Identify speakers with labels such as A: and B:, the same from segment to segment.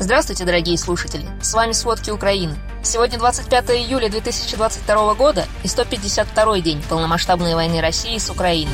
A: Здравствуйте, дорогие слушатели! С вами «Сводки Украины». Сегодня 25 июля 2022 года и 152 день полномасштабной войны России с Украиной.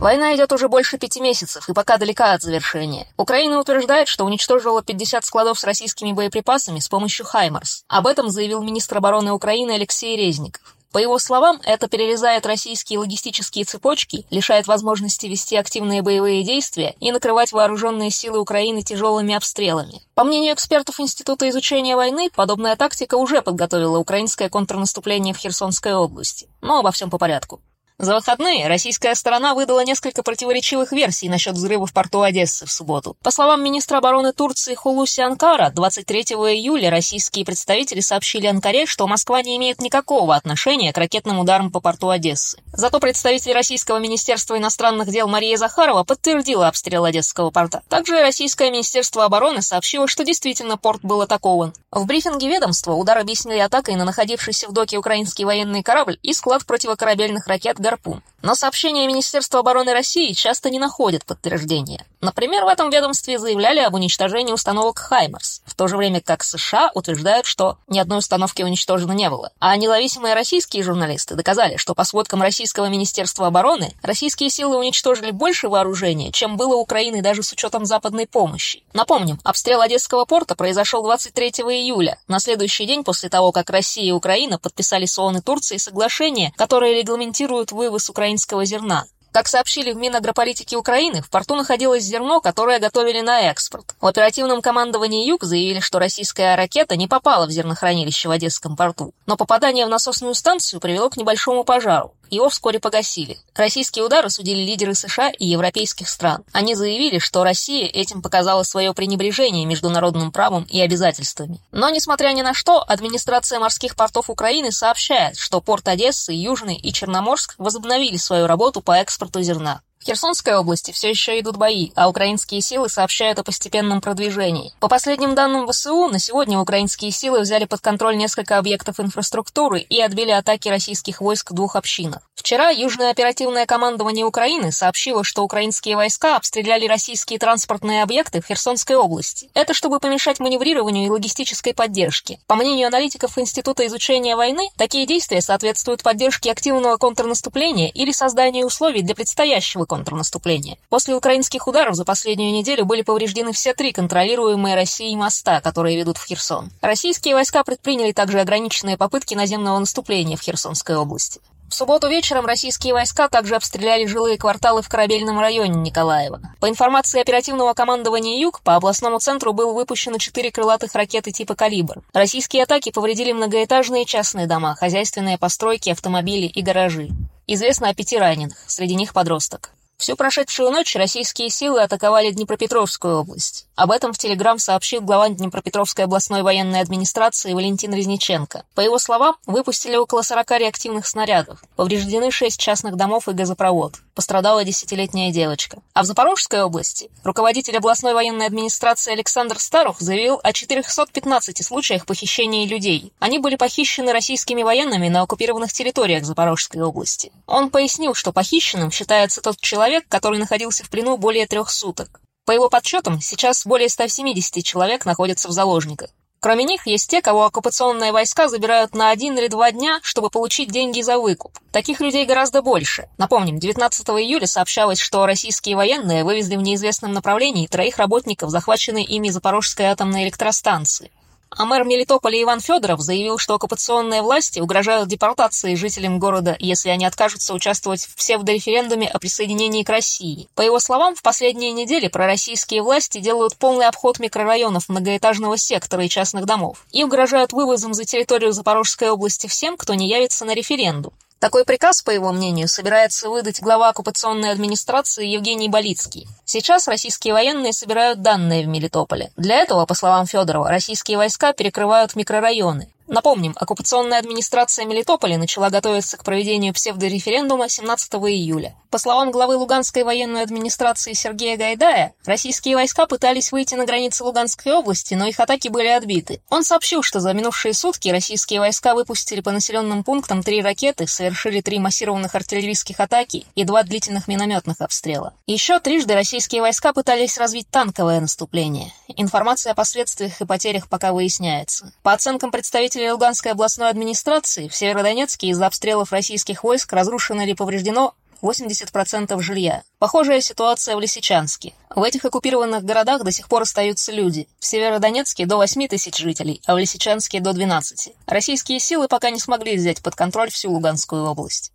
A: Война идет уже больше пяти месяцев и пока далека от завершения. Украина утверждает, что уничтожила 50 складов с российскими боеприпасами с помощью «Хаймарс». Об этом заявил министр обороны Украины Алексей Резников. По его словам, это перерезает российские логистические цепочки, лишает возможности вести активные боевые действия и накрывать вооруженные силы Украины тяжелыми обстрелами. По мнению экспертов Института изучения войны, подобная тактика уже подготовила украинское контрнаступление в Херсонской области. Но обо всем по порядку. За выходные российская сторона выдала несколько противоречивых версий насчет взрыва в порту Одессы в субботу. По словам министра обороны Турции Хулуси Анкара, 23 июля российские представители сообщили Анкаре, что Москва не имеет никакого отношения к ракетным ударам по порту Одессы. Зато представитель российского министерства иностранных дел Мария Захарова подтвердила обстрел Одесского порта. Также российское министерство обороны сообщило, что действительно порт был атакован. В брифинге ведомства удар объяснили атакой на находившийся в доке украинский военный корабль и склад противокорабельных ракет «Гарпун». Но сообщения Министерства обороны России часто не находят подтверждения. Например, в этом ведомстве заявляли об уничтожении установок «Хаймерс», в то же время как США утверждают, что ни одной установки уничтожено не было. А независимые российские журналисты доказали, что по сводкам Российского Министерства обороны российские силы уничтожили больше вооружения, чем было Украины даже с учетом западной помощи. Напомним, обстрел Одесского порта произошел 23 июля, на следующий день после того, как Россия и Украина подписали с ООН и Турцией соглашение, которое регламентирует вывоз украинского зерна. Как сообщили в Минагрополитике Украины, в порту находилось зерно, которое готовили на экспорт. В оперативном командовании «Юг» заявили, что российская ракета не попала в зернохранилище в Одесском порту, но попадание в насосную станцию привело к небольшому пожару. Его вскоре погасили. Российские удары судили лидеры США и европейских стран. Они заявили, что Россия этим показала свое пренебрежение международным правом и обязательствами. Но, несмотря ни на что, администрация морских портов Украины сообщает, что порт Одессы, Южный и Черноморск возобновили свою работу по экспорту зерна. В Херсонской области все еще идут бои, а украинские силы сообщают о постепенном продвижении. По последним данным ВСУ, на сегодня украинские силы взяли под контроль несколько объектов инфраструктуры и отбили атаки российских войск двух общинах. Вчера Южное оперативное командование Украины сообщило, что украинские войска обстреляли российские транспортные объекты в Херсонской области. Это чтобы помешать маневрированию и логистической поддержке. По мнению аналитиков Института изучения войны, такие действия соответствуют поддержке активного контрнаступления или созданию условий для предстоящего контрнаступления. После украинских ударов за последнюю неделю были повреждены все три контролируемые Россией моста, которые ведут в Херсон. Российские войска предприняли также ограниченные попытки наземного наступления в Херсонской области. В субботу вечером российские войска также обстреляли жилые кварталы в корабельном районе Николаева. По информации оперативного командования «Юг», по областному центру было выпущено четыре крылатых ракеты типа «Калибр». Российские атаки повредили многоэтажные частные дома, хозяйственные постройки, автомобили и гаражи. Известно о пяти раненых, среди них подросток. Всю прошедшую ночь российские силы атаковали Днепропетровскую область. Об этом в Телеграм сообщил глава Днепропетровской областной военной администрации Валентин Резниченко. По его словам, выпустили около 40 реактивных снарядов. Повреждены 6 частных домов и газопровод. Пострадала десятилетняя девочка. А в Запорожской области руководитель областной военной администрации Александр Старух заявил о 415 случаях похищения людей. Они были похищены российскими военными на оккупированных территориях Запорожской области. Он пояснил, что похищенным считается тот человек, который находился в плену более трех суток. По его подсчетам, сейчас более 170 человек находятся в заложниках. Кроме них, есть те, кого оккупационные войска забирают на один или два дня, чтобы получить деньги за выкуп. Таких людей гораздо больше. Напомним, 19 июля сообщалось, что российские военные вывезли в неизвестном направлении троих работников, захваченной ими Запорожской атомной электростанции. А мэр Мелитополя Иван Федоров заявил, что оккупационные власти угрожают депортацией жителям города, если они откажутся участвовать в псевдореферендуме о присоединении к России. По его словам, в последние недели пророссийские власти делают полный обход микрорайонов многоэтажного сектора и частных домов и угрожают вывозом за территорию Запорожской области всем, кто не явится на референдум. Такой приказ, по его мнению, собирается выдать глава оккупационной администрации Евгений Болицкий. Сейчас российские военные собирают данные в Мелитополе. Для этого, по словам Федорова, российские войска перекрывают микрорайоны. Напомним, оккупационная администрация Мелитополя начала готовиться к проведению псевдореферендума 17 июля. По словам главы Луганской военной администрации Сергея Гайдая, российские войска пытались выйти на границы Луганской области, но их атаки были отбиты. Он сообщил, что за минувшие сутки российские войска выпустили по населенным пунктам три ракеты, совершили три массированных артиллерийских атаки и два длительных минометных обстрела. Еще трижды российские войска пытались развить танковое наступление. Информация о последствиях и потерях пока выясняется. По оценкам представителей Луганской областной администрации, в Северодонецке из-за обстрелов российских войск разрушено или повреждено 80% жилья. Похожая ситуация в Лисичанске. В этих оккупированных городах до сих пор остаются люди. В Северодонецке до 8 тысяч жителей, а в Лисичанске до 12. Российские силы пока не смогли взять под контроль всю Луганскую область.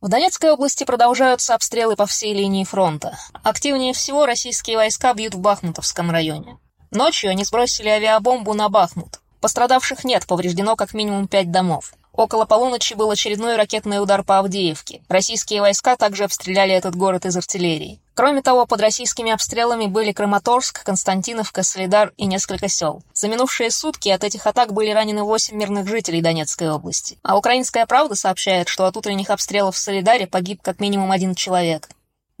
A: В Донецкой области продолжаются обстрелы по всей линии фронта. Активнее всего российские войска бьют в Бахмутовском районе. Ночью они сбросили авиабомбу на Бахмут. Пострадавших нет, повреждено как минимум пять домов. Около полуночи был очередной ракетный удар по Авдеевке. Российские войска также обстреляли этот город из артиллерии. Кроме того, под российскими обстрелами были Краматорск, Константиновка, Солидар и несколько сел. За минувшие сутки от этих атак были ранены 8 мирных жителей Донецкой области. А «Украинская правда» сообщает, что от утренних обстрелов в Солидаре погиб как минимум один человек.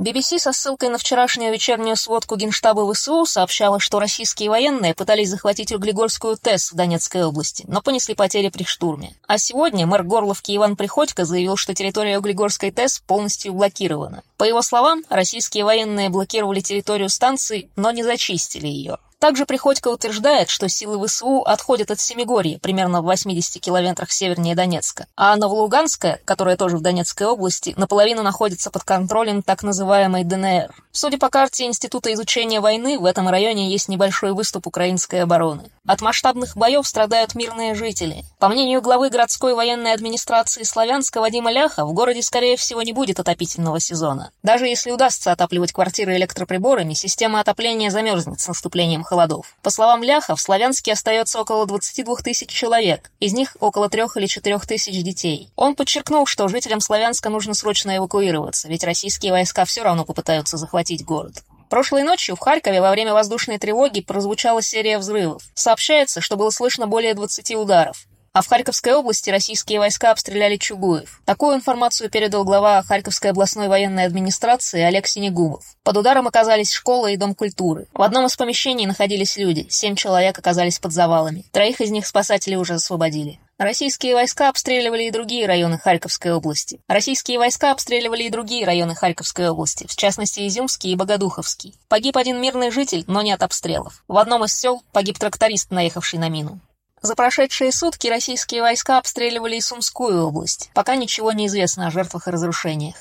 A: BBC со ссылкой на вчерашнюю вечернюю сводку Генштаба ВСУ сообщала, что российские военные пытались захватить Углегорскую ТЭС в Донецкой области, но понесли потери при штурме. А сегодня мэр Горловки Иван Приходько заявил, что территория Углегорской ТЭС полностью блокирована. По его словам, российские военные блокировали территорию станции, но не зачистили ее. Также Приходько утверждает, что силы ВСУ отходят от Семигорья, примерно в 80 километрах севернее Донецка, а Новолуганская, которая тоже в Донецкой области, наполовину находится под контролем так называемой ДНР. Судя по карте Института изучения войны, в этом районе есть небольшой выступ украинской обороны. От масштабных боев страдают мирные жители. По мнению главы городской военной администрации Славянска Вадима Ляха, в городе, скорее всего, не будет отопительного сезона. Даже если удастся отапливать квартиры электроприборами, система отопления замерзнет с наступлением холодов. По словам Ляха, в Славянске остается около 22 тысяч человек, из них около 3 или 4 тысяч детей. Он подчеркнул, что жителям Славянска нужно срочно эвакуироваться, ведь российские войска все равно попытаются захватить город. Прошлой ночью в Харькове во время воздушной тревоги прозвучала серия взрывов. Сообщается, что было слышно более 20 ударов. А в Харьковской области российские войска обстреляли Чугуев. Такую информацию передал глава Харьковской областной военной администрации Олег Синегубов. Под ударом оказались школа и дом культуры. В одном из помещений находились люди. Семь человек оказались под завалами. Троих из них спасатели уже освободили. Российские войска обстреливали и другие районы Харьковской области. Российские войска обстреливали и другие районы Харьковской области, в частности Изюмский и Богодуховский. Погиб один мирный житель, но не от обстрелов. В одном из сел погиб тракторист, наехавший на мину. За прошедшие сутки российские войска обстреливали и Сумскую область. Пока ничего не известно о жертвах и разрушениях.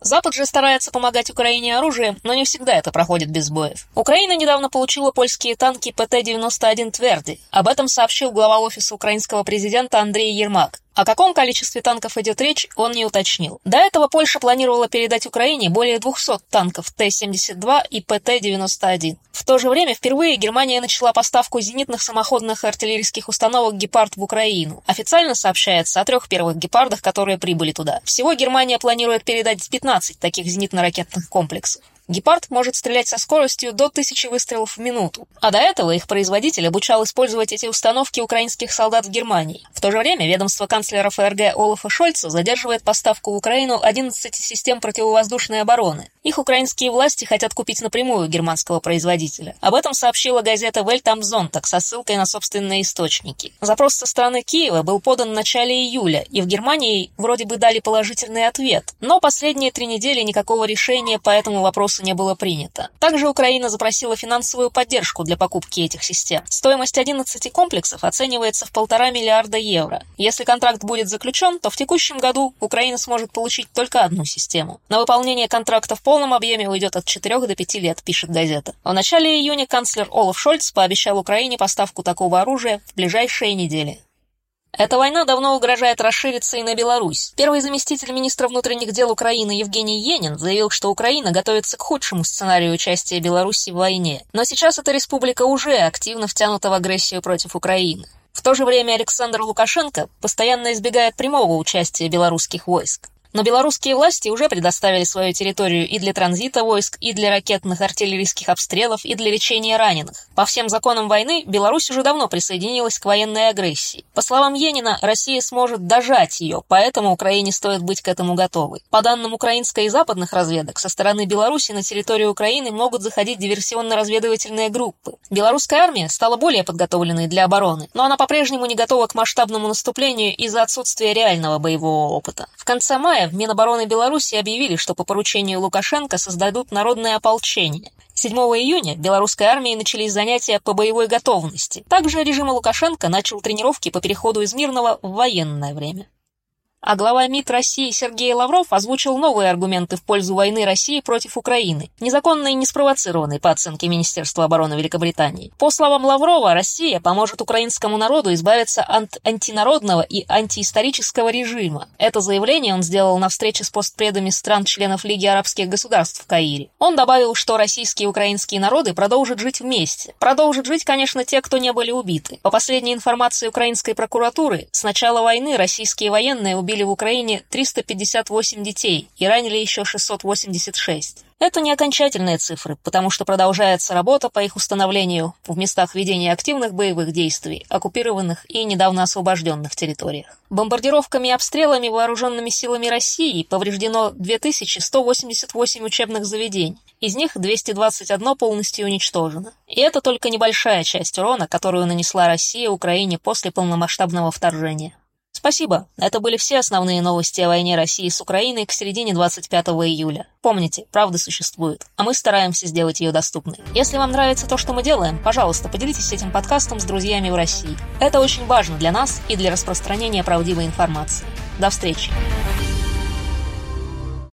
A: Запад же старается помогать Украине оружием, но не всегда это проходит без боев. Украина недавно получила польские танки ПТ-91 «Тверди». Об этом сообщил глава офиса украинского президента Андрей Ермак. О каком количестве танков идет речь, он не уточнил. До этого Польша планировала передать Украине более 200 танков Т-72 и ПТ-91. В то же время впервые Германия начала поставку зенитных самоходных артиллерийских установок «Гепард» в Украину. Официально сообщается о трех первых «Гепардах», которые прибыли туда. Всего Германия планирует передать 15 таких зенитно-ракетных комплексов. Гепард может стрелять со скоростью до 1000 выстрелов в минуту, а до этого их производитель обучал использовать эти установки украинских солдат в Германии. В то же время ведомство канцлера ФРГ Олафа Шольца задерживает поставку в Украину 11 систем противовоздушной обороны. Их украинские власти хотят купить напрямую германского производителя. Об этом сообщила газета «Вельтамзонтак» со ссылкой на собственные источники. Запрос со стороны Киева был подан в начале июля, и в Германии вроде бы дали положительный ответ, но последние три недели никакого решения по этому вопросу не было принято. Также Украина запросила финансовую поддержку для покупки этих систем. Стоимость 11 комплексов оценивается в полтора миллиарда евро. Если контракт будет заключен, то в текущем году Украина сможет получить только одну систему. На выполнение контракта в полном объеме уйдет от 4 до 5 лет, пишет газета. В начале июня канцлер Олаф Шольц пообещал Украине поставку такого оружия в ближайшие недели. Эта война давно угрожает расшириться и на Беларусь. Первый заместитель министра внутренних дел Украины Евгений Енин заявил, что Украина готовится к худшему сценарию участия Беларуси в войне. Но сейчас эта республика уже активно втянута в агрессию против Украины. В то же время Александр Лукашенко постоянно избегает прямого участия белорусских войск. Но белорусские власти уже предоставили свою территорию и для транзита войск, и для ракетных артиллерийских обстрелов, и для лечения раненых. По всем законам войны Беларусь уже давно присоединилась к военной агрессии. По словам Енина, Россия сможет дожать ее, поэтому Украине стоит быть к этому готовой. По данным украинской и западных разведок, со стороны Беларуси на территорию Украины могут заходить диверсионно-разведывательные группы. Белорусская армия стала более подготовленной для обороны, но она по-прежнему не готова к масштабному наступлению из-за отсутствия реального боевого опыта. В конце мая в Минобороны Беларуси объявили, что по поручению Лукашенко создадут народное ополчение. 7 июня белорусской армией начались занятия по боевой готовности. Также режим Лукашенко начал тренировки по переходу из мирного в военное время. А глава МИД России Сергей Лавров озвучил новые аргументы в пользу войны России против Украины, незаконной и не спровоцированной по оценке Министерства обороны Великобритании. По словам Лаврова, Россия поможет украинскому народу избавиться от антинародного и антиисторического режима. Это заявление он сделал на встрече с постпредами стран-членов Лиги арабских государств в Каире. Он добавил, что российские и украинские народы продолжат жить вместе. Продолжат жить, конечно, те, кто не были убиты. По последней информации украинской прокуратуры, с начала войны российские военные убили убили в Украине 358 детей и ранили еще 686. Это не окончательные цифры, потому что продолжается работа по их установлению в местах ведения активных боевых действий, оккупированных и недавно освобожденных территориях. Бомбардировками и обстрелами вооруженными силами России повреждено 2188 учебных заведений, из них 221 полностью уничтожено. И это только небольшая часть урона, которую нанесла Россия Украине после полномасштабного вторжения. Спасибо. Это были все основные новости о войне России с Украиной к середине 25 июля. Помните, правда существует, а мы стараемся сделать ее доступной. Если вам нравится то, что мы делаем, пожалуйста, поделитесь этим подкастом с друзьями в России. Это очень важно для нас и для распространения правдивой информации. До встречи!